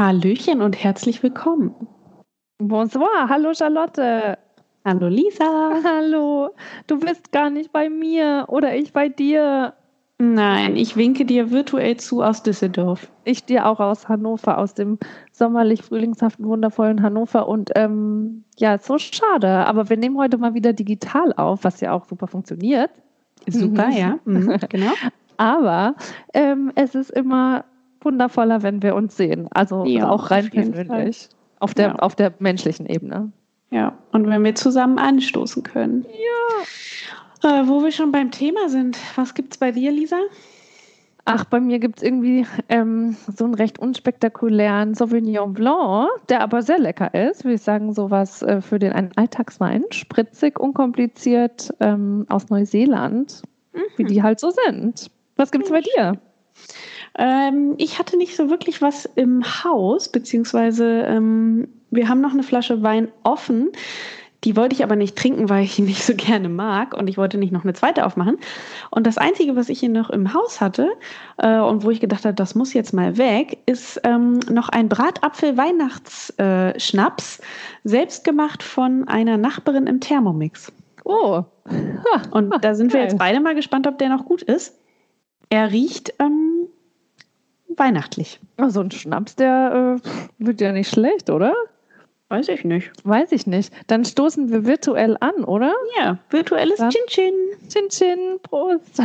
Hallöchen und herzlich willkommen. Bonsoir, hallo Charlotte. Hallo Lisa. Hallo, du bist gar nicht bei mir oder ich bei dir. Nein, ich winke dir virtuell zu aus Düsseldorf. Ich dir auch aus Hannover, aus dem sommerlich frühlingshaften, wundervollen Hannover. Und ähm, ja, so schade. Aber wir nehmen heute mal wieder digital auf, was ja auch super funktioniert. Super, mhm. ja. Mhm, genau. Aber ähm, es ist immer wundervoller, wenn wir uns sehen. Also ja, auch rein persönlich. Auf der, ja. auf der menschlichen Ebene. Ja, und wenn wir zusammen anstoßen können. Ja. Äh, wo wir schon beim Thema sind, was gibt es bei dir, Lisa? Ach, bei mir gibt es irgendwie ähm, so einen recht unspektakulären Sauvignon Blanc, der aber sehr lecker ist. Würde ich sagen, sowas äh, für den einen Alltagswein. Spritzig, unkompliziert ähm, aus Neuseeland, mhm. wie die halt so sind. Was gibt es bei dir? Ähm, ich hatte nicht so wirklich was im Haus, beziehungsweise ähm, wir haben noch eine Flasche Wein offen. Die wollte ich aber nicht trinken, weil ich ihn nicht so gerne mag und ich wollte nicht noch eine zweite aufmachen. Und das Einzige, was ich hier noch im Haus hatte äh, und wo ich gedacht habe, das muss jetzt mal weg, ist ähm, noch ein Bratapfel-Weihnachtsschnaps, äh, selbst gemacht von einer Nachbarin im Thermomix. Oh. Ha, und da sind wir jetzt beide mal gespannt, ob der noch gut ist. Er riecht ähm, weihnachtlich. So also ein Schnaps, der äh, wird ja nicht schlecht, oder? Weiß ich nicht. Weiß ich nicht. Dann stoßen wir virtuell an, oder? Ja, virtuelles Chin-Chin. Chin-Chin, Prost.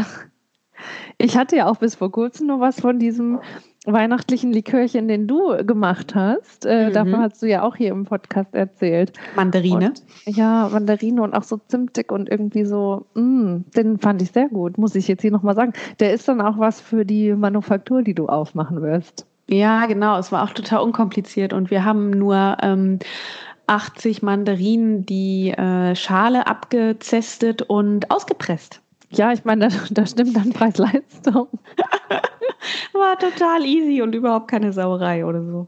Ich hatte ja auch bis vor kurzem noch was von diesem weihnachtlichen Likörchen, den du gemacht hast. Äh, mhm. Davon hast du ja auch hier im Podcast erzählt. Mandarine? Und, ja, Mandarine und auch so zimtig und irgendwie so, mh, mm, den fand ich sehr gut, muss ich jetzt hier nochmal sagen. Der ist dann auch was für die Manufaktur, die du aufmachen wirst. Ja, genau. Es war auch total unkompliziert und wir haben nur ähm, 80 Mandarinen die äh, Schale abgezestet und ausgepresst. Ja, ich meine, da, da stimmt dann Preis-Leistung. War total easy und überhaupt keine Sauerei oder so.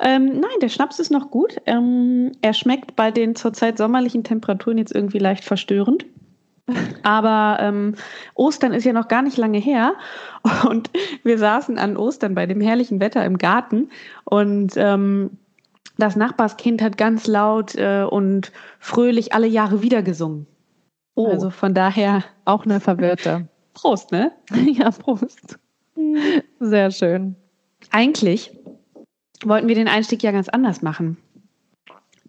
Ähm, nein, der Schnaps ist noch gut. Ähm, er schmeckt bei den zurzeit sommerlichen Temperaturen jetzt irgendwie leicht verstörend. Aber ähm, Ostern ist ja noch gar nicht lange her und wir saßen an Ostern bei dem herrlichen Wetter im Garten und ähm, das Nachbarskind hat ganz laut äh, und fröhlich alle Jahre wieder gesungen. Oh. Also von daher auch eine Verwirrte. Prost, ne? ja, Prost. Sehr schön. Eigentlich wollten wir den Einstieg ja ganz anders machen.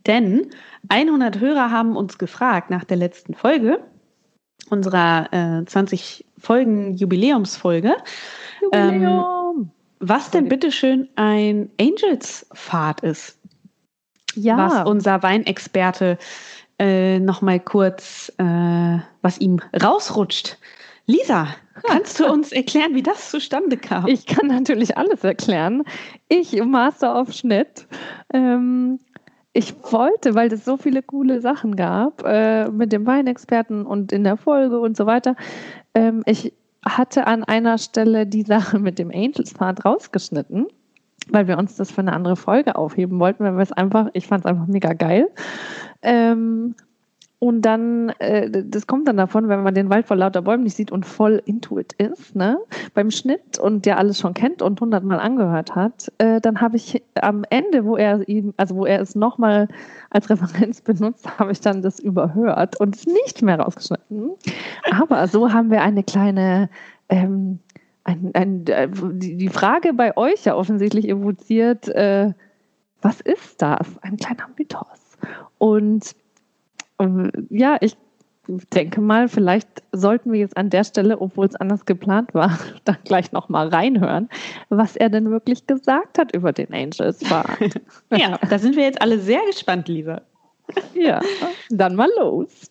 Denn 100 Hörer haben uns gefragt nach der letzten Folge, unserer äh, 20 Folgen Jubiläumsfolge, Jubiläum. Ähm, was denn bitteschön ein Angels-Pfad ist. Ja. Was unser Weinexperte äh, nochmal kurz, äh, was ihm rausrutscht. Lisa, kannst du uns erklären, wie das zustande kam? Ich kann natürlich alles erklären. Ich, Master of Schnitt, ähm, ich wollte, weil es so viele coole Sachen gab äh, mit dem Weinexperten und in der Folge und so weiter, ähm, ich hatte an einer Stelle die Sache mit dem Angels Part rausgeschnitten weil wir uns das für eine andere Folge aufheben wollten, weil wir es einfach, ich fand es einfach mega geil. Ähm, und dann, äh, das kommt dann davon, wenn man den Wald vor lauter Bäumen nicht sieht und voll into it ist, ne, beim Schnitt und der alles schon kennt und hundertmal angehört hat, äh, dann habe ich am Ende, wo er ihm, also wo er es nochmal als Referenz benutzt, habe ich dann das überhört und es nicht mehr rausgeschnitten. Aber so haben wir eine kleine ähm, ein, ein, die Frage bei euch ja offensichtlich evoziert, äh, was ist das? Ein kleiner Mythos. Und äh, ja, ich denke mal, vielleicht sollten wir jetzt an der Stelle, obwohl es anders geplant war, dann gleich nochmal reinhören, was er denn wirklich gesagt hat über den Angels Pfad. ja, da sind wir jetzt alle sehr gespannt, Lisa. ja, dann mal los.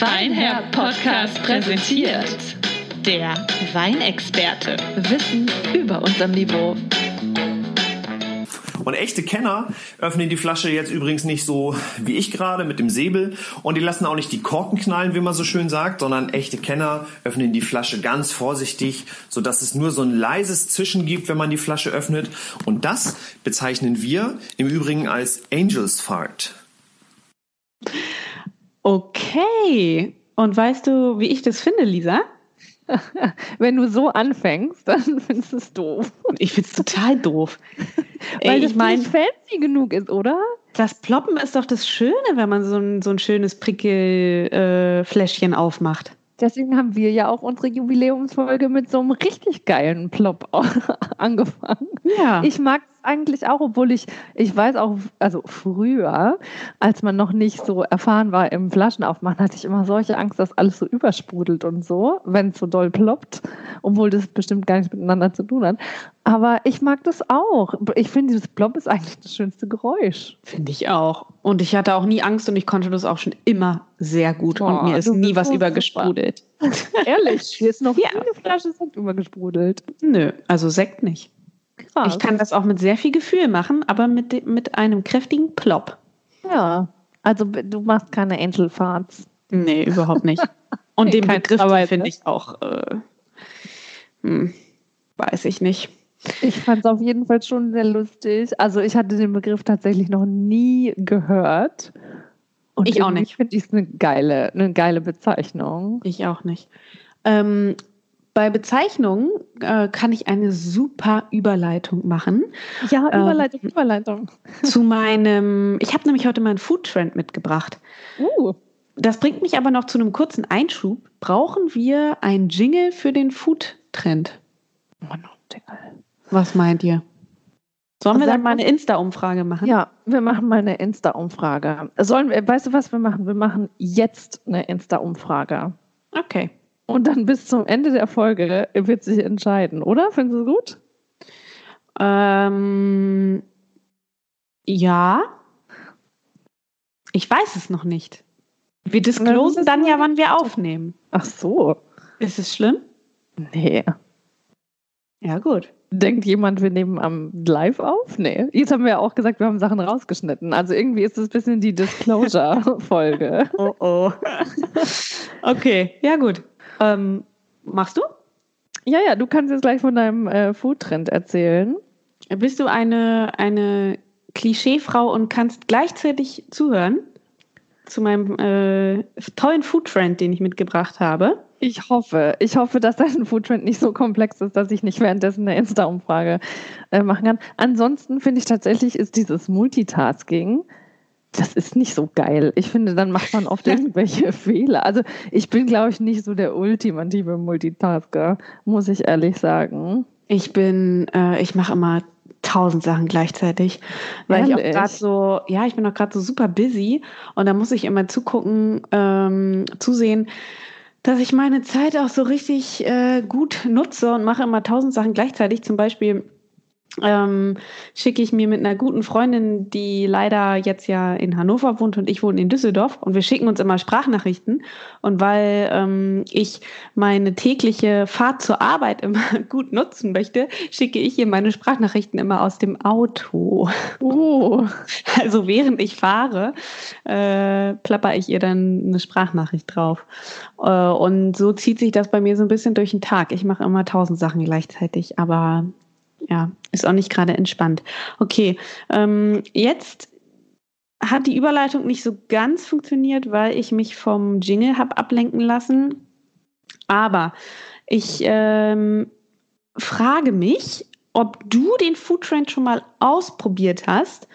Weinherr Podcast präsentiert der Weinexperte. Wissen über unserem Niveau. Und echte Kenner öffnen die Flasche jetzt übrigens nicht so wie ich gerade mit dem Säbel. Und die lassen auch nicht die Korken knallen, wie man so schön sagt, sondern echte Kenner öffnen die Flasche ganz vorsichtig, sodass es nur so ein leises Zischen gibt, wenn man die Flasche öffnet. Und das bezeichnen wir im Übrigen als Angels Fart. Okay. Und weißt du, wie ich das finde, Lisa? Wenn du so anfängst, dann findest du es doof. Ich finde es total doof. Weil Ey, das ich meine, nicht fancy genug ist, oder? das Ploppen ist doch das Schöne, wenn man so ein, so ein schönes Prickelfläschchen äh, aufmacht. Deswegen haben wir ja auch unsere Jubiläumsfolge mit so einem richtig geilen Plop angefangen. Ja. Ich mag es eigentlich auch, obwohl ich, ich weiß auch, also früher, als man noch nicht so erfahren war im Flaschenaufmachen, hatte ich immer solche Angst, dass alles so übersprudelt und so, wenn es so doll ploppt, obwohl das bestimmt gar nichts miteinander zu tun hat. Aber ich mag das auch. Ich finde, dieses Plop ist eigentlich das schönste Geräusch. Finde ich auch. Und ich hatte auch nie Angst und ich konnte das auch schon immer sehr gut. Boah, und mir ist nie was übergesprudelt. Ehrlich, hier ist noch Ja. eine Flasche Sekt übergesprudelt. Nö, also Sekt nicht. Krass. Ich kann das auch mit sehr viel Gefühl machen, aber mit, mit einem kräftigen Plop. Ja, also du machst keine Angel Farts. Nee, überhaupt nicht. Und den Begriff den Arbeit, finde ich auch, äh, hm, weiß ich nicht. Ich fand es auf jeden Fall schon sehr lustig. Also ich hatte den Begriff tatsächlich noch nie gehört. Und Ich auch nicht. finde ich es eine geile, eine geile Bezeichnung. Ich auch nicht. Ähm, bei Bezeichnungen äh, kann ich eine super Überleitung machen Ja, Ähm, Überleitung, Überleitung. zu meinem. Ich habe nämlich heute meinen Food Trend mitgebracht. Uh, Das bringt mich aber noch zu einem kurzen Einschub. Brauchen wir ein Jingle für den Food Trend? oh, no, Dinge. Was meint ihr? Sollen wir dann mal eine Insta-Umfrage machen? Ja, wir machen mal eine Insta-Umfrage. Sollen wir, weißt du, was wir machen? Wir machen jetzt eine Insta-Umfrage. Okay. Und dann bis zum Ende der Folge wird sich entscheiden, oder? Findest du gut? Ähm, ja. Ich weiß es noch nicht. Wir disclosen dann ja, wann wir aufnehmen. Ach so. Ist es schlimm? Nee. Ja, gut. Denkt jemand, wir nehmen am Live auf? Nee. Jetzt haben wir ja auch gesagt, wir haben Sachen rausgeschnitten. Also irgendwie ist es ein bisschen die Disclosure-Folge. Oh oh. okay, ja gut. Ähm, machst du? ja, ja, du kannst jetzt gleich von deinem äh, Food-Trend erzählen. Bist du eine, eine Klischeefrau und kannst gleichzeitig zuhören zu meinem äh, tollen Food-Trend, den ich mitgebracht habe? Ich hoffe, ich hoffe, dass dein Foodtrend nicht so komplex ist, dass ich nicht währenddessen eine Insta-Umfrage äh, machen kann. Ansonsten finde ich tatsächlich, ist dieses Multitasking, das ist nicht so geil. Ich finde, dann macht man oft irgendwelche Fehler. Also ich bin, glaube ich, nicht so der ultimative Multitasker, muss ich ehrlich sagen. Ich bin, äh, ich mache immer tausend Sachen gleichzeitig, weil ich auch Ehrlich? gerade so, ja, ich bin auch gerade so super busy und da muss ich immer zugucken, ähm, zusehen, dass ich meine Zeit auch so richtig äh, gut nutze und mache immer tausend Sachen gleichzeitig. Zum Beispiel ähm, schicke ich mir mit einer guten Freundin, die leider jetzt ja in Hannover wohnt und ich wohne in Düsseldorf und wir schicken uns immer Sprachnachrichten. Und weil ähm, ich meine tägliche Fahrt zur Arbeit immer gut nutzen möchte, schicke ich ihr meine Sprachnachrichten immer aus dem Auto. Oh, Also während ich fahre, äh, plapper ich ihr dann eine Sprachnachricht drauf. Äh, und so zieht sich das bei mir so ein bisschen durch den Tag. Ich mache immer tausend Sachen gleichzeitig, aber ja, ist auch nicht gerade entspannt. Okay, ähm, jetzt hat die Überleitung nicht so ganz funktioniert, weil ich mich vom Jingle habe ablenken lassen. Aber ich ähm, frage mich, ob du den Food Trend schon mal ausprobiert hast.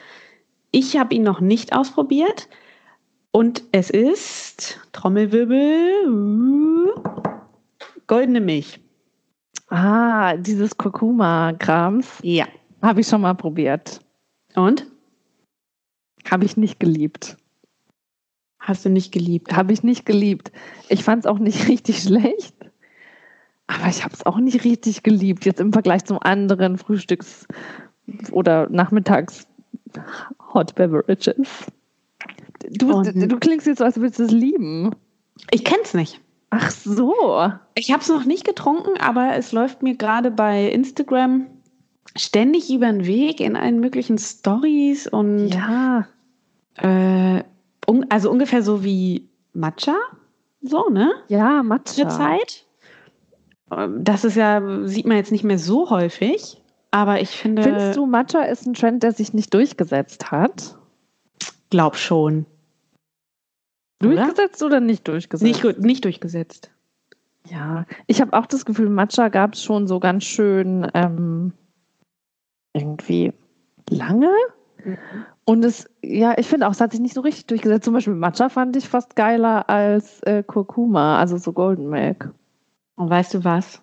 Ich habe ihn noch nicht ausprobiert. Und es ist Trommelwirbel goldene Milch. Ah, dieses Kurkuma-Krams Ja. habe ich schon mal probiert. Und? Habe ich nicht geliebt. Hast du nicht geliebt? Habe ich nicht geliebt. Ich fand es auch nicht richtig schlecht. Aber ich habe es auch nicht richtig geliebt. Jetzt im Vergleich zum anderen Frühstücks- oder Nachmittags Hot Beverages. Du, Und- du klingst jetzt so, als würdest du es lieben. Ich kenn's nicht. Ach so. Ich habe es noch nicht getrunken, aber es läuft mir gerade bei Instagram ständig über den Weg in allen möglichen Stories und Ja. äh, un also ungefähr so wie Matcha, so ne? Ja, Matcha. Zeit. Ähm, Das ist ja sieht man jetzt nicht mehr so häufig, aber ich finde, Findest du, Matcha ist ein Trend, der sich nicht durchgesetzt hat? glaub schon? Durchgesetzt oder nicht durchgesetzt? nicht nicht durchgesetzt. Ja, ich habe auch das Gefühl, Matcha gab es schon so ganz schön ähm, irgendwie lange. Mhm. Und es, ja, ich finde auch, es hat sich nicht so richtig durchgesetzt. Zum Beispiel Matcha fand ich fast geiler als äh, Kurkuma, also so Golden Milk. Und weißt du was?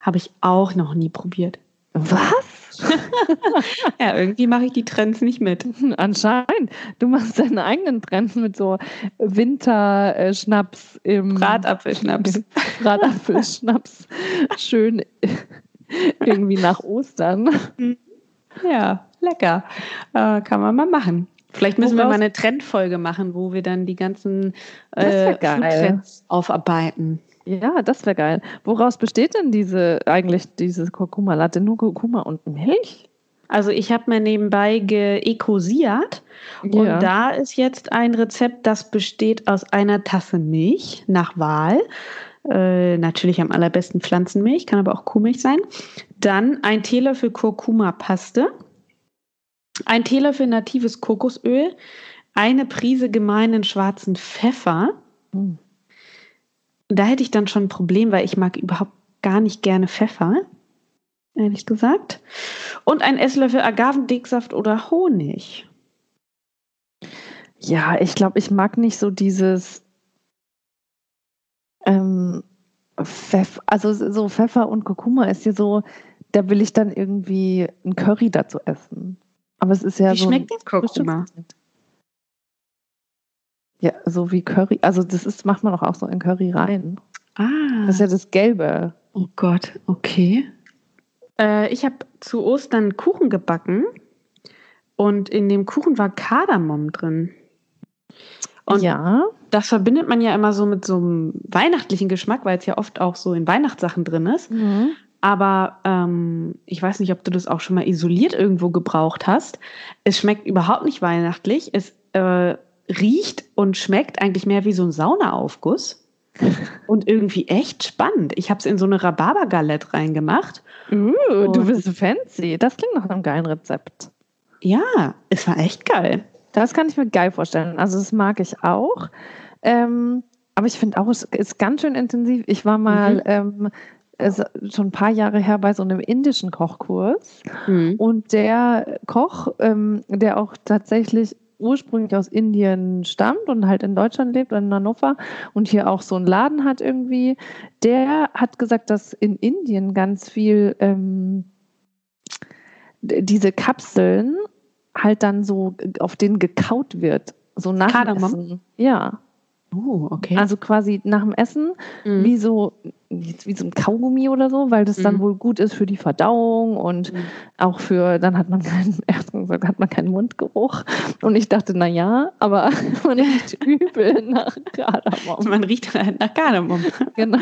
Habe ich auch noch nie probiert. Was? ja, irgendwie mache ich die Trends nicht mit. Anscheinend. Du machst deine eigenen Trends mit so Winterschnaps im Bratapfelschnaps. Bratapfelschnaps. Schön irgendwie nach Ostern. Ja, lecker. Äh, kann man mal machen. Vielleicht müssen Woraus? wir mal eine Trendfolge machen, wo wir dann die ganzen äh, Trends aufarbeiten. Ja, das wäre geil. Woraus besteht denn diese eigentlich diese Kurkuma Latte? Nur Kurkuma und Milch? Also ich habe mir nebenbei geekosiert und ja. da ist jetzt ein Rezept, das besteht aus einer Tasse Milch nach Wahl. Äh, natürlich am allerbesten Pflanzenmilch, kann aber auch Kuhmilch sein. Dann ein Teelöffel Kurkuma-Paste, ein Teelöffel natives Kokosöl, eine Prise gemeinen schwarzen Pfeffer. Mhm. Da hätte ich dann schon ein Problem, weil ich mag überhaupt gar nicht gerne Pfeffer, ehrlich gesagt. Und ein Esslöffel Agavendicksaft oder Honig. Ja, ich glaube, ich mag nicht so dieses ähm, Pfeffer, also so Pfeffer und Kurkuma ist hier so, da will ich dann irgendwie ein Curry dazu essen. Aber es ist ja wie so. Wie schmeckt das Kurkuma? Ja, so wie Curry. Also das ist, macht man doch auch so in Curry rein. Ah. Das ist ja das Gelbe. Oh Gott, okay. Äh, ich habe zu Ostern Kuchen gebacken und in dem Kuchen war Kardamom drin. Und ja. das verbindet man ja immer so mit so einem weihnachtlichen Geschmack, weil es ja oft auch so in Weihnachtssachen drin ist. Mhm. Aber ähm, ich weiß nicht, ob du das auch schon mal isoliert irgendwo gebraucht hast. Es schmeckt überhaupt nicht weihnachtlich. Es äh, riecht und schmeckt eigentlich mehr wie so ein Saunaaufguss. Und irgendwie echt spannend. Ich habe es in so eine Rhabarber-Galette reingemacht. Uh, du bist fancy. Das klingt nach einem geilen Rezept. Ja, es war echt geil. Das kann ich mir geil vorstellen. Also das mag ich auch. Ähm, aber ich finde auch, es ist ganz schön intensiv. Ich war mal mhm. ähm, schon ein paar Jahre her bei so einem indischen Kochkurs. Mhm. Und der Koch, ähm, der auch tatsächlich ursprünglich aus Indien stammt und halt in Deutschland lebt, in Hannover und hier auch so einen Laden hat irgendwie, der hat gesagt, dass in Indien ganz viel ähm, diese Kapseln halt dann so auf denen gekaut wird. So nach Kardamom? Ja. Oh, okay. Also quasi nach dem Essen, mhm. wie so wie so ein Kaugummi oder so, weil das dann mhm. wohl gut ist für die Verdauung und mhm. auch für, dann hat man keinen, hat man keinen Mundgeruch. Und ich dachte, na ja, aber man riecht übel nach Kardamom. Man riecht halt nach Kardamom. Genau.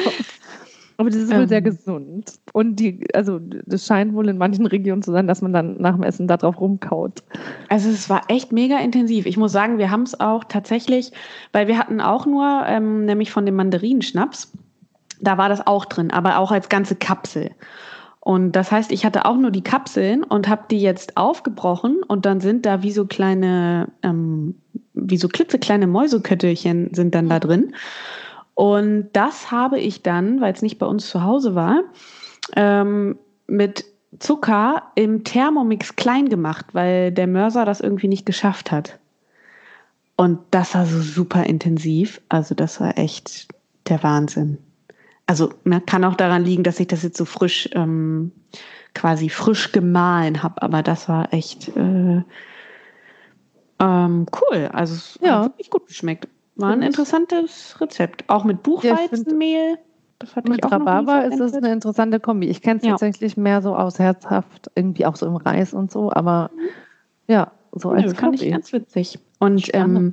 Aber das ist wohl ähm. sehr gesund. Und die, also das scheint wohl in manchen Regionen zu sein, dass man dann nach dem Essen da drauf rumkaut. Also es war echt mega intensiv. Ich muss sagen, wir haben es auch tatsächlich, weil wir hatten auch nur, ähm, nämlich von dem Mandarinschnaps, da war das auch drin, aber auch als ganze Kapsel. Und das heißt, ich hatte auch nur die Kapseln und habe die jetzt aufgebrochen und dann sind da wie so kleine, ähm, wie so klitzekleine Mäuseköttelchen sind dann da drin. Und das habe ich dann, weil es nicht bei uns zu Hause war, ähm, mit Zucker im Thermomix klein gemacht, weil der Mörser das irgendwie nicht geschafft hat. Und das war so super intensiv. Also das war echt der Wahnsinn. Also ne, kann auch daran liegen, dass ich das jetzt so frisch, ähm, quasi frisch gemahlen habe. Aber das war echt äh, ähm, cool. Also es ja. hat wirklich gut geschmeckt. War ein interessantes Rezept. Auch mit Buchweizenmehl. Mit Rhabarber ist es eine interessante Kombi. Ich kenne es ja. tatsächlich mehr so aus herzhaft, irgendwie auch so im Reis und so, aber mhm. ja, so als Nö, fand ich ganz witzig. Und ähm,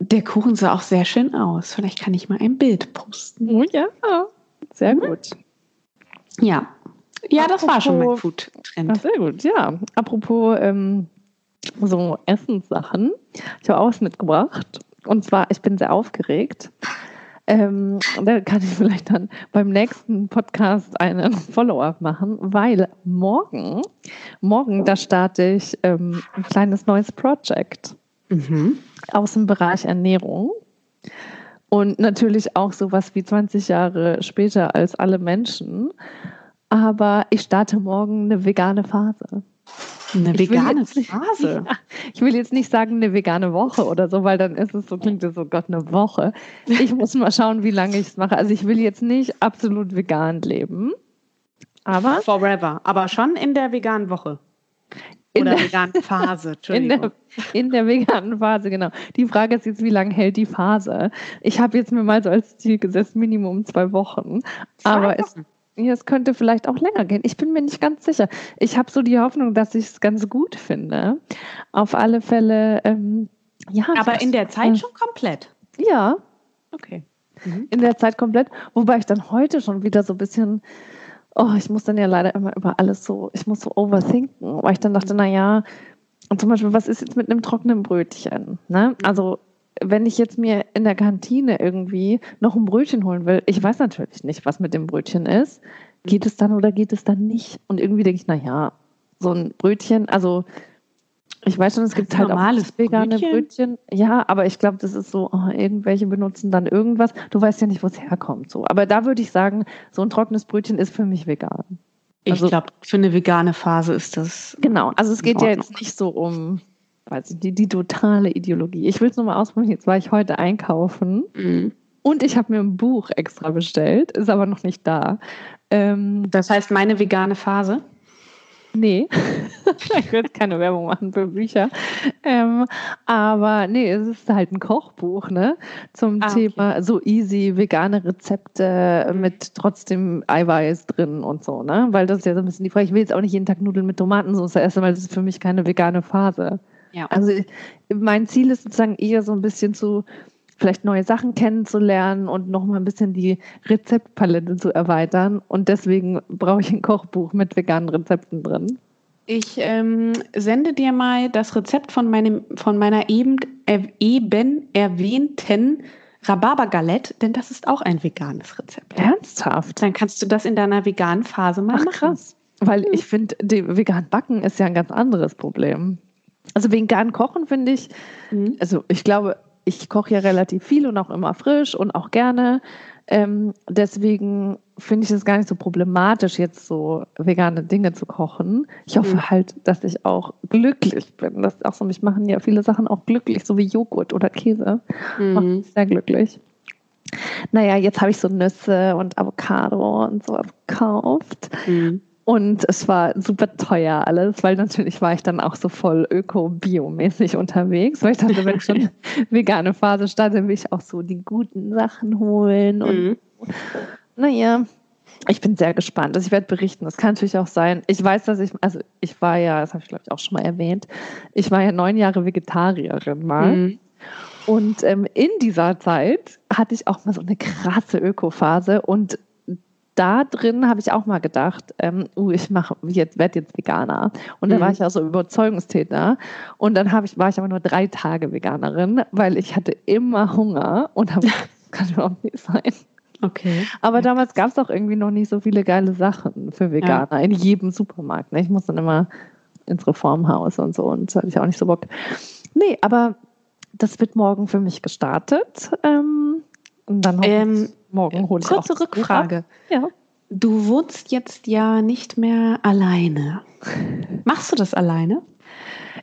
der Kuchen sah auch sehr schön aus. Vielleicht kann ich mal ein Bild posten. Oh ja, sehr mhm. gut. Ja. Ja, Apropos, das war schon mein Food-Trend. Sehr gut, ja. Apropos ähm, so Essenssachen. Ich habe auch was mitgebracht. Und zwar, ich bin sehr aufgeregt. Ähm, da kann ich vielleicht dann beim nächsten Podcast einen Follow-up machen, weil morgen, morgen, da starte ich ähm, ein kleines neues Projekt mhm. aus dem Bereich Ernährung. Und natürlich auch sowas wie 20 Jahre später als alle Menschen. Aber ich starte morgen eine vegane Phase. Eine Ich vegane jetzt nicht- Phase. Ja, ich will jetzt nicht sagen eine vegane Woche oder so, weil dann ist es so, klingt es so, Gott, eine Woche. Ich muss mal schauen, wie lange ich es mache. Also ich will jetzt nicht absolut vegan leben. Aber Forever. Aber schon in der veganen Woche. in Oder der, veganen Phase. in, Entschuldigung. der, in der veganen Phase, genau. Die Frage ist jetzt, wie lange hält die Phase? Ich habe jetzt mir mal so als Ziel gesetzt, Minimum zwei Wochen. Aber es, ja, es könnte vielleicht auch länger gehen. Ich bin mir nicht ganz sicher. Ich habe so die Hoffnung, dass ich es ganz gut finde. Auf alle Fälle, ähm, ja. Aber in der Zeit schon komplett. Ja, Okay. in der Zeit komplett. Wobei ich dann heute schon wieder so ein bisschen, oh, ich muss dann ja leider immer über alles so, ich muss so overthinken, weil ich dann dachte, naja, und zum Beispiel, was ist jetzt mit einem trockenen Brötchen? Ne? Also, wenn ich jetzt mir in der Kantine irgendwie noch ein Brötchen holen will, ich weiß natürlich nicht, was mit dem Brötchen ist. Geht es dann oder geht es dann nicht? Und irgendwie denke ich, naja, so ein Brötchen, also ich weiß schon, es gibt halt normales auch vegane Brötchen? Brötchen. Ja, aber ich glaube, das ist so, oh, irgendwelche benutzen dann irgendwas. Du weißt ja nicht, wo es herkommt. So. Aber da würde ich sagen, so ein trockenes Brötchen ist für mich vegan. Ich Also- glaube, für eine vegane Phase ist das. Genau, also es geht ja jetzt nicht so um weiß ich, die, die totale Ideologie. Ich will es nur mal ausprobieren. Jetzt war ich heute einkaufen Mhm. und ich habe mir ein Buch extra bestellt, ist aber noch nicht da. Ähm, Das heißt, meine vegane Phase. nee, ich jetzt keine Werbung machen für Bücher. Ähm, aber nee, es ist halt ein Kochbuch, ne? Zum Ah, okay. Thema so easy vegane Rezepte mit trotzdem Eiweiß drin und so, ne? Weil das ist ja so ein bisschen die Frage. Ich will jetzt auch nicht jeden Tag Nudeln mit Tomatensauce essen, weil das ist für mich keine vegane Phase. Ja. Also ich- mein Ziel ist sozusagen eher so ein bisschen zu vielleicht neue Sachen kennenzulernen und noch mal ein bisschen die Rezeptpalette zu erweitern. Und deswegen brauche ich ein Kochbuch mit veganen Rezepten drin. Ich ähm, sende dir mal das Rezept von, meinem, von meiner eben, er, eben erwähnten Rhabarbergalette, denn das ist auch ein veganes Rezept. Ernsthaft? Dann kannst du das in deiner veganen Phase mal Ach machen. krass. Weil ich finde, vegan backen ist ja ein ganz anderes Problem. Also vegan kochen finde ich, Mhm. also ich glaube, ich koche ja relativ viel und auch immer frisch und auch gerne. Ähm, deswegen finde ich es gar nicht so problematisch, jetzt so vegane Dinge zu kochen. Ich hoffe Mhm. halt, dass ich auch glücklich bin. Das auch so, mich machen ja viele Sachen auch glücklich, so wie Joghurt oder Käse. Macht Mhm. mich sehr glücklich. Naja, jetzt habe ich so Nüsse und Avocado und sowas gekauft. Mhm. Und es war super teuer alles, weil natürlich war ich dann auch so voll öko-biomäßig unterwegs, weil ich dachte, wenn ich schon vegane Phase starte, will ich auch so die guten Sachen holen. Und Mhm. naja, ich bin sehr gespannt. Also ich werde berichten. Es kann natürlich auch sein. Ich weiß, dass ich, also ich war ja, das habe ich glaube ich auch schon mal erwähnt, ich war ja neun Jahre Vegetarierin mal. Mhm. Und ähm, in dieser Zeit hatte ich auch mal so eine krasse Ökophase und da drin habe ich auch mal gedacht, ähm, uh, ich mache jetzt werde jetzt Veganer und da Mhm. war ich auch so Überzeugungstäter und dann habe ich war ich aber nur drei Tage Veganerin, weil ich hatte immer Hunger und habe das kann überhaupt nicht sein. Okay. Aber damals gab es auch irgendwie noch nicht so viele geile Sachen für Veganer in jedem Supermarkt. Ne? Ich muss dann immer ins Reformhaus und so und hatte ich auch nicht so Bock. Nee, aber das wird morgen für mich gestartet. Ähm, und dann Ähm, morgen hole ich auch Kurze ab. Rückfrage. Ja. Du wohnst jetzt ja nicht mehr alleine. Machst du das alleine?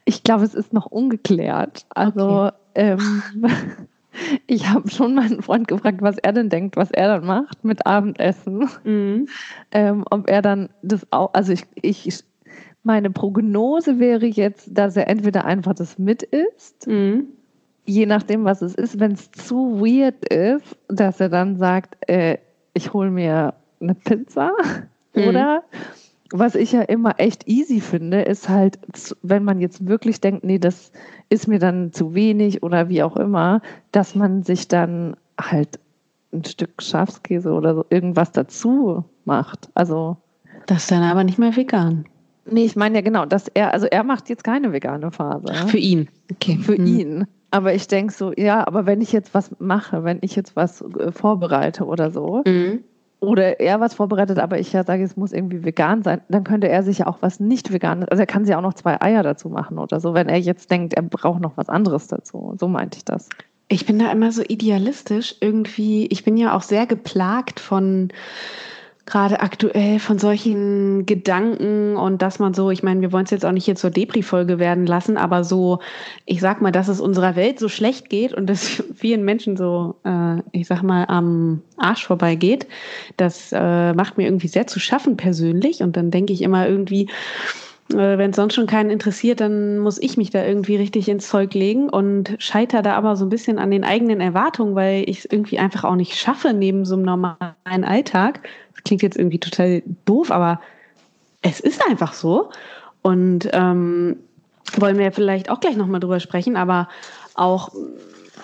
Ich glaube, es ist noch ungeklärt. Also ähm, ich habe schon meinen Freund gefragt, was er denn denkt, was er dann macht mit Abendessen. Mhm. ähm, ob er dann das auch, also ich, ich, meine Prognose wäre jetzt, dass er entweder einfach das mit isst, Mhm. Je nachdem, was es ist, wenn es zu weird ist, dass er dann sagt, äh, ich hole mir eine Pizza Mhm. oder was ich ja immer echt easy finde, ist halt, wenn man jetzt wirklich denkt, nee, das ist mir dann zu wenig oder wie auch immer, dass man sich dann halt ein Stück Schafskäse oder so irgendwas dazu macht. Also, Das ist dann aber nicht mehr vegan. nee, ich meine ja genau, dass er, also er macht jetzt keine vegane Phase. Für ihn. Okay. für Mhm. ihn. Aber ich denke so, ja, aber wenn ich jetzt was mache, wenn ich jetzt was äh, vorbereite oder so, Mhm. oder er was vorbereitet, aber ich ja sage, es muss irgendwie vegan sein, dann könnte er sich ja auch was nicht veganes, also er kann sich auch noch zwei Eier dazu machen oder so, wenn er jetzt denkt, er braucht noch was anderes dazu. So meinte ich das. Ich bin da immer so idealistisch irgendwie. Ich bin ja auch sehr geplagt von gerade aktuell von solchen Gedanken und dass man so, ich meine, wir wollen es jetzt auch nicht hier zur Depri-Folge werden lassen, aber so, ich sag mal, dass es unserer Welt so schlecht geht und dass vielen Menschen so, äh, ich sag mal, am Arsch vorbeigeht, das äh, macht mir irgendwie sehr zu schaffen persönlich. Und dann denke ich immer irgendwie, wenn es sonst schon keinen interessiert, dann muss ich mich da irgendwie richtig ins Zeug legen und scheiter da aber so ein bisschen an den eigenen Erwartungen, weil ich es irgendwie einfach auch nicht schaffe neben so einem normalen Alltag. Das klingt jetzt irgendwie total doof, aber es ist einfach so. Und ähm, wollen wir vielleicht auch gleich nochmal drüber sprechen, aber auch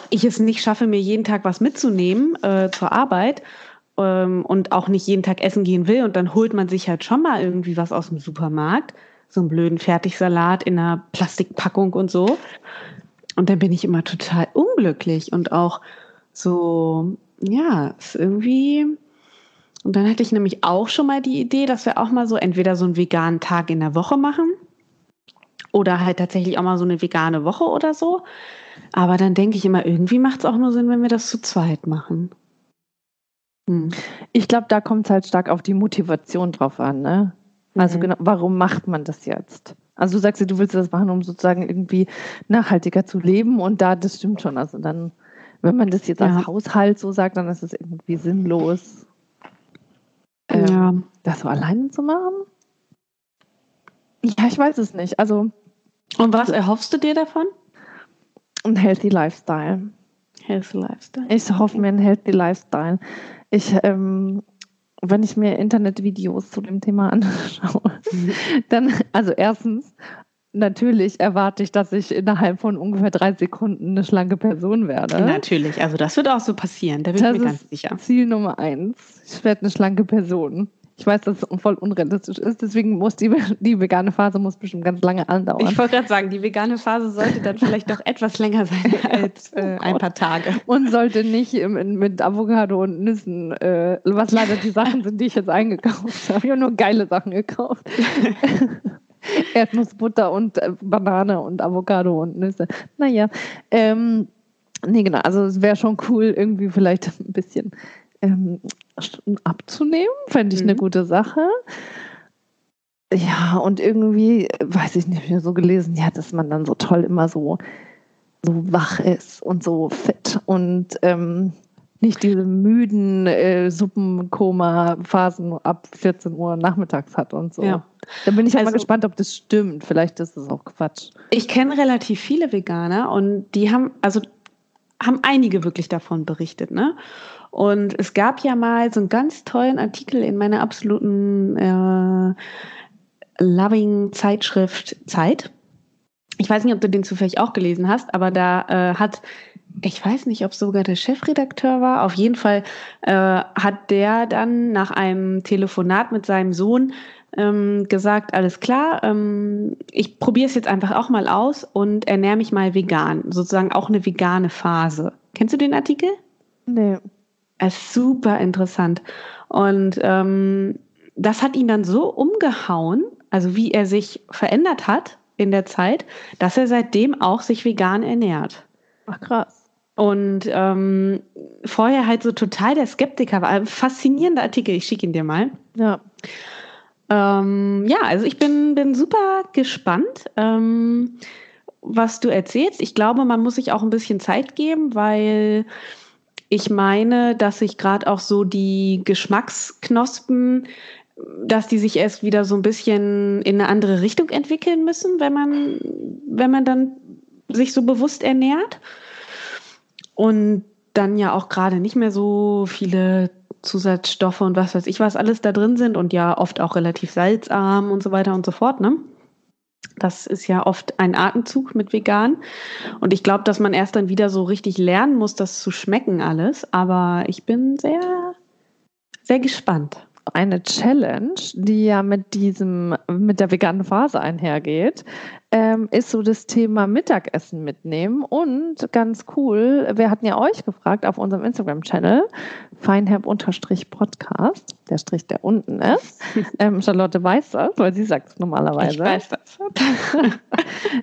ich es nicht schaffe, mir jeden Tag was mitzunehmen äh, zur Arbeit ähm, und auch nicht jeden Tag essen gehen will und dann holt man sich halt schon mal irgendwie was aus dem Supermarkt so einen blöden Fertigsalat in einer Plastikpackung und so. Und dann bin ich immer total unglücklich und auch so, ja, ist irgendwie. Und dann hatte ich nämlich auch schon mal die Idee, dass wir auch mal so entweder so einen veganen Tag in der Woche machen oder halt tatsächlich auch mal so eine vegane Woche oder so. Aber dann denke ich immer, irgendwie macht es auch nur Sinn, wenn wir das zu zweit machen. Hm. Ich glaube, da kommt es halt stark auf die Motivation drauf an, ne? Also mhm. genau, warum macht man das jetzt? Also du sagst ja, du willst das machen, um sozusagen irgendwie nachhaltiger zu leben und da, das stimmt schon. Also dann, wenn man das jetzt ja. als Haushalt so sagt, dann ist es irgendwie sinnlos, ähm, ja. das so alleine zu machen. Ja, ich weiß es nicht. Also und was erhoffst du dir davon? Ein healthy Lifestyle. Healthy Lifestyle. Ich hoffe mir ein healthy Lifestyle. Ich ähm, wenn ich mir Internetvideos zu dem Thema anschaue, mhm. dann, also erstens, natürlich erwarte ich, dass ich innerhalb von ungefähr drei Sekunden eine schlanke Person werde. Natürlich, also das wird auch so passieren, da bin ich mir ganz sicher. Ziel Nummer eins. Ich werde eine schlanke Person. Ich weiß, dass es voll unrealistisch ist, deswegen muss die, die vegane Phase muss bestimmt ganz lange andauern. Ich wollte gerade sagen, die vegane Phase sollte dann vielleicht doch etwas länger sein als äh, ein paar Tage. Und sollte nicht mit Avocado und Nüssen, äh, was leider die Sachen sind, die ich jetzt eingekauft habe. Ich habe nur geile Sachen gekauft. Erdnussbutter und äh, Banane und Avocado und Nüsse. Naja, ähm, nee, genau. Also es wäre schon cool, irgendwie vielleicht ein bisschen ähm, abzunehmen, fände ich mhm. eine gute Sache. Ja, und irgendwie, weiß ich nicht, mehr so gelesen, ja, dass man dann so toll immer so, so wach ist und so fit und ähm, nicht diese müden äh, Suppenkoma-Phasen ab 14 Uhr nachmittags hat und so. Ja. Da bin ich also, mal gespannt, ob das stimmt. Vielleicht ist es auch Quatsch. Ich kenne relativ viele Veganer und die haben, also haben einige wirklich davon berichtet, ne? Und es gab ja mal so einen ganz tollen Artikel in meiner absoluten äh, Loving-Zeitschrift Zeit. Ich weiß nicht, ob du den zufällig auch gelesen hast, aber da äh, hat, ich weiß nicht, ob sogar der Chefredakteur war, auf jeden Fall äh, hat der dann nach einem Telefonat mit seinem Sohn ähm, gesagt, alles klar, ähm, ich probiere es jetzt einfach auch mal aus und ernähre mich mal vegan, sozusagen auch eine vegane Phase. Kennst du den Artikel? Nee. Ist super interessant. Und ähm, das hat ihn dann so umgehauen, also wie er sich verändert hat in der Zeit, dass er seitdem auch sich vegan ernährt. Ach krass. Und ähm, vorher halt so total der Skeptiker war. Ein faszinierender Artikel, ich schicke ihn dir mal. Ja. Ähm, ja, also ich bin, bin super gespannt, ähm, was du erzählst. Ich glaube, man muss sich auch ein bisschen Zeit geben, weil ich meine, dass sich gerade auch so die Geschmacksknospen, dass die sich erst wieder so ein bisschen in eine andere Richtung entwickeln müssen, wenn man, wenn man dann sich so bewusst ernährt. Und dann ja auch gerade nicht mehr so viele Zusatzstoffe und was weiß ich, was alles da drin sind und ja oft auch relativ salzarm und so weiter und so fort, ne? Das ist ja oft ein Atemzug mit vegan. Und ich glaube, dass man erst dann wieder so richtig lernen muss, das zu schmecken alles. Aber ich bin sehr, sehr gespannt. Eine Challenge, die ja mit diesem, mit der veganen Phase einhergeht, ähm, ist so das Thema Mittagessen mitnehmen. Und ganz cool, wir hatten ja euch gefragt auf unserem Instagram-Channel, feinherb-podcast, der Strich, der unten ist. ähm, Charlotte weiß das, weil sie sagt es normalerweise. Ich weiß das.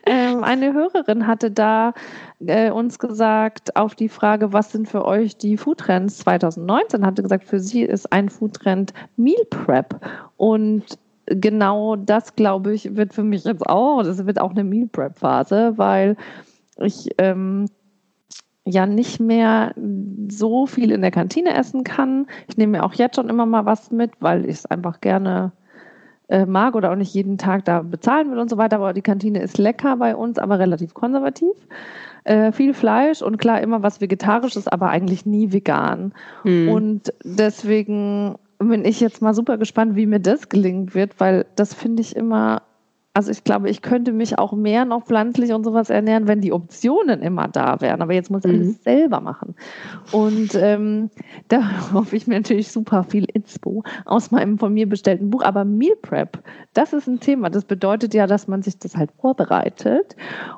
ähm, eine Hörerin hatte da äh, uns gesagt, auf die Frage, was sind für euch die Foodtrends 2019, hatte gesagt, für sie ist ein Foodtrend Meal Prep. Und genau das, glaube ich, wird für mich jetzt auch, das wird auch eine Meal Prep Phase, weil ich ähm, ja nicht mehr so viel in der Kantine essen kann. Ich nehme mir auch jetzt schon immer mal was mit, weil ich es einfach gerne äh, mag oder auch nicht jeden Tag da bezahlen will und so weiter. Aber die Kantine ist lecker bei uns, aber relativ konservativ. Äh, viel Fleisch und klar immer was Vegetarisches, aber eigentlich nie vegan. Mhm. Und deswegen bin ich jetzt mal super gespannt, wie mir das gelingen wird, weil das finde ich immer, also ich glaube, ich könnte mich auch mehr noch pflanzlich und sowas ernähren, wenn die Optionen immer da wären. Aber jetzt muss ich mhm. alles selber machen. Und ähm, da hoffe ich mir natürlich super viel Inspo aus meinem von mir bestellten Buch. Aber Meal Prep, das ist ein Thema. Das bedeutet ja, dass man sich das halt vorbereitet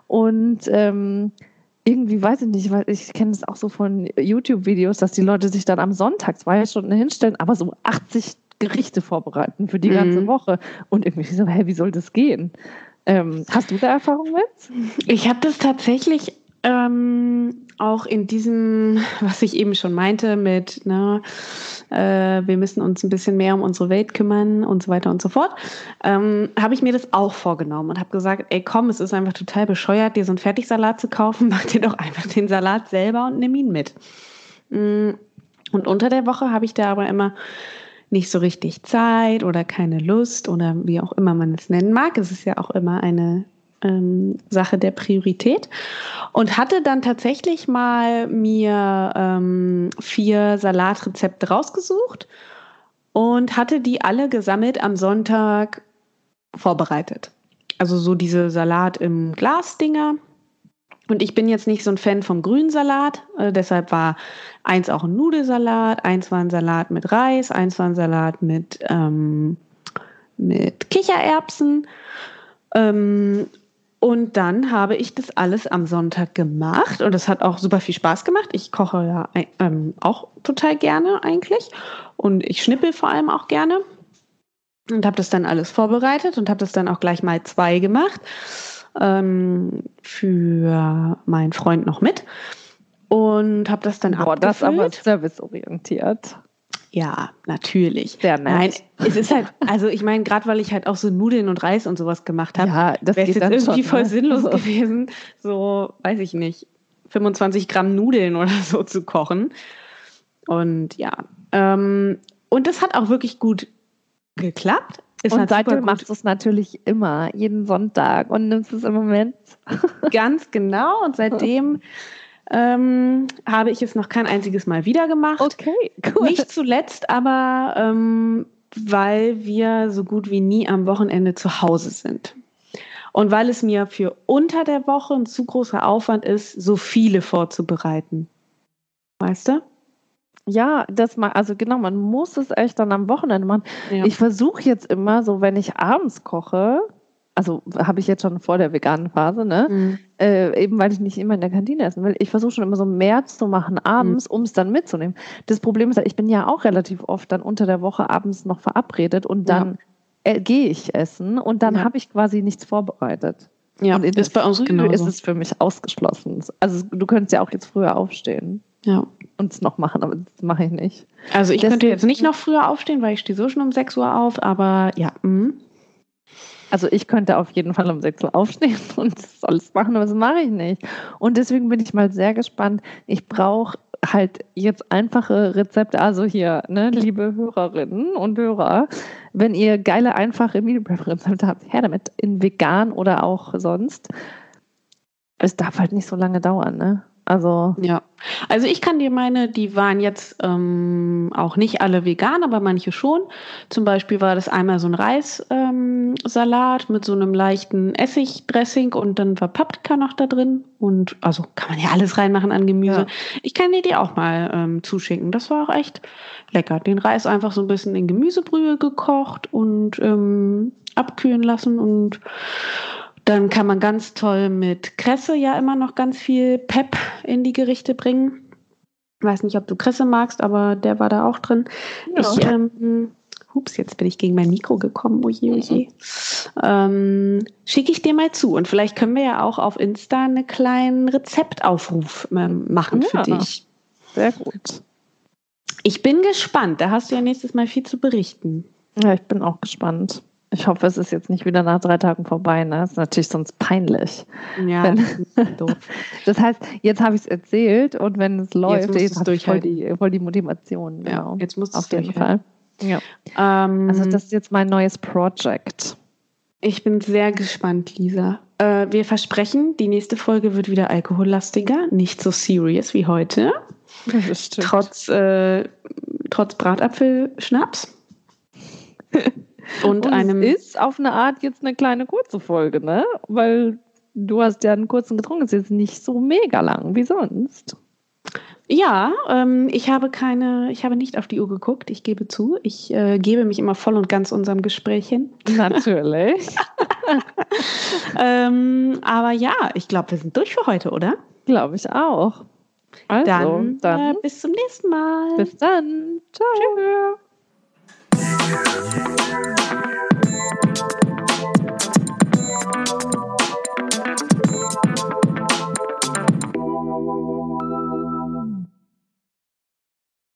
und ähm, irgendwie weiß ich nicht, weil ich kenne es auch so von YouTube-Videos, dass die Leute sich dann am Sonntag zwei Stunden hinstellen, aber so 80 Gerichte vorbereiten für die mhm. ganze Woche. Und irgendwie so, hä, wie soll das gehen? Ähm, hast du da Erfahrung mit? Ich habe das tatsächlich ähm, auch in diesem, was ich eben schon meinte, mit, ne, äh, wir müssen uns ein bisschen mehr um unsere Welt kümmern und so weiter und so fort, ähm, habe ich mir das auch vorgenommen und habe gesagt, ey komm, es ist einfach total bescheuert, dir so einen Fertigsalat zu kaufen, mach dir doch einfach den Salat selber und nimm ihn mit. Mm, und unter der Woche habe ich da aber immer nicht so richtig Zeit oder keine Lust oder wie auch immer man es nennen mag. Es ist ja auch immer eine ähm, Sache der Priorität und hatte dann tatsächlich mal mir ähm, vier Salatrezepte rausgesucht und hatte die alle gesammelt am Sonntag vorbereitet. Also so diese Salat im Glas-Dinger. Und ich bin jetzt nicht so ein Fan vom Grünsalat, äh, deshalb war eins auch ein Nudelsalat, eins war ein Salat mit Reis, eins war ein Salat mit, ähm, mit Kichererbsen. Ähm, und dann habe ich das alles am Sonntag gemacht und es hat auch super viel Spaß gemacht. Ich koche ja ähm, auch total gerne eigentlich und ich schnippel vor allem auch gerne und habe das dann alles vorbereitet und habe das dann auch gleich mal zwei gemacht ähm, für meinen Freund noch mit und habe das dann Boah, das aber serviceorientiert. Ja, natürlich. Sehr nett. Nein, es ist halt, also ich meine, gerade weil ich halt auch so Nudeln und Reis und sowas gemacht habe, ja, das wäre jetzt irgendwie schon, voll ne? sinnlos gewesen, so, weiß ich nicht, 25 Gramm Nudeln oder so zu kochen. Und ja, ähm, und das hat auch wirklich gut geklappt. Ist und seitdem machst du es natürlich immer, jeden Sonntag und nimmst es im Moment. Ganz genau. Und seitdem ähm, habe ich es noch kein einziges Mal wieder gemacht. Okay, cool. Nicht zuletzt, aber ähm, weil wir so gut wie nie am Wochenende zu Hause sind. Und weil es mir für unter der Woche ein zu großer Aufwand ist, so viele vorzubereiten. Weißt du? Ja, das mal, also genau, man muss es echt dann am Wochenende machen. Ja. Ich versuche jetzt immer so, wenn ich abends koche, also habe ich jetzt schon vor der veganen Phase, ne? Mhm. Äh, eben weil ich nicht immer in der Kantine essen will. Ich versuche schon immer so mehr zu machen abends, mhm. um es dann mitzunehmen. Das Problem ist, ich bin ja auch relativ oft dann unter der Woche abends noch verabredet und dann ja. äh, gehe ich essen und dann ja. habe ich quasi nichts vorbereitet. Ja, und ist bei uns genau ist es für mich ausgeschlossen. Also du könntest ja auch jetzt früher aufstehen. Ja. Und es noch machen, aber das mache ich nicht. Also ich Deswegen, könnte jetzt nicht noch früher aufstehen, weil ich stehe so schon um 6 Uhr auf, aber ja. Mh. Also ich könnte auf jeden Fall um 6 Uhr aufstehen und das alles machen, aber das mache ich nicht. Und deswegen bin ich mal sehr gespannt. Ich brauche halt jetzt einfache Rezepte. Also hier, ne, liebe Hörerinnen und Hörer, wenn ihr geile, einfache Meal Prep Rezepte habt, her damit in vegan oder auch sonst. Es darf halt nicht so lange dauern, ne? Also ja, also ich kann dir meine, die waren jetzt ähm, auch nicht alle vegan, aber manche schon. Zum Beispiel war das einmal so ein Reissalat ähm, mit so einem leichten Essigdressing und dann war Paprika noch da drin und also kann man ja alles reinmachen an Gemüse. Ja. Ich kann dir die auch mal ähm, zuschicken. Das war auch echt lecker. Den Reis einfach so ein bisschen in Gemüsebrühe gekocht und ähm, abkühlen lassen und Dann kann man ganz toll mit Kresse ja immer noch ganz viel Pep in die Gerichte bringen. Ich weiß nicht, ob du Kresse magst, aber der war da auch drin. Ja. Ich, ähm, hups, jetzt bin ich gegen mein Mikro gekommen. Oje, oje. Ähm, Schicke ich dir mal zu. Und vielleicht können wir ja auch auf Insta einen kleinen Rezeptaufruf ähm, machen für Ja. dich. Sehr gut. Ich bin gespannt. Da hast du ja nächstes Mal viel zu berichten. Ja, ich bin auch gespannt. Ich hoffe, es ist jetzt nicht wieder nach drei Tagen vorbei. Ne? Das ist natürlich sonst peinlich. Ja, Wenn- das doof. Das heißt, jetzt habe ich es erzählt und wenn es läuft, jetzt du's habe ich voll die, voll die Motivation. Ja, Genau. jetzt musst du Auf es jeden. Fall. Ja. Ähm, Also das ist jetzt mein neues Project. Ich bin sehr gespannt, Lisa. Äh, wir versprechen, die nächste Folge wird wieder alkohollastiger, nicht so serious wie heute. Das. Trotz, äh, trotz Bratapfelschnaps. Und, Und einem. es ist auf eine Art jetzt eine kleine kurze Folge, ne? Weil du hast ja einen kurzen getrunken. Es ist jetzt nicht so mega lang wie sonst. Ja, ähm, ich habe keine, ich habe nicht auf die Uhr geguckt, ich gebe zu. Ich äh, gebe mich immer voll und ganz unserem Gespräch hin. Natürlich. Ähm, aber ja, ich glaube, wir sind durch für heute, oder? Glaube ich auch. Also, Dann, dann, Äh, bis zum nächsten Mal. bis dann. Ciao. Thank you.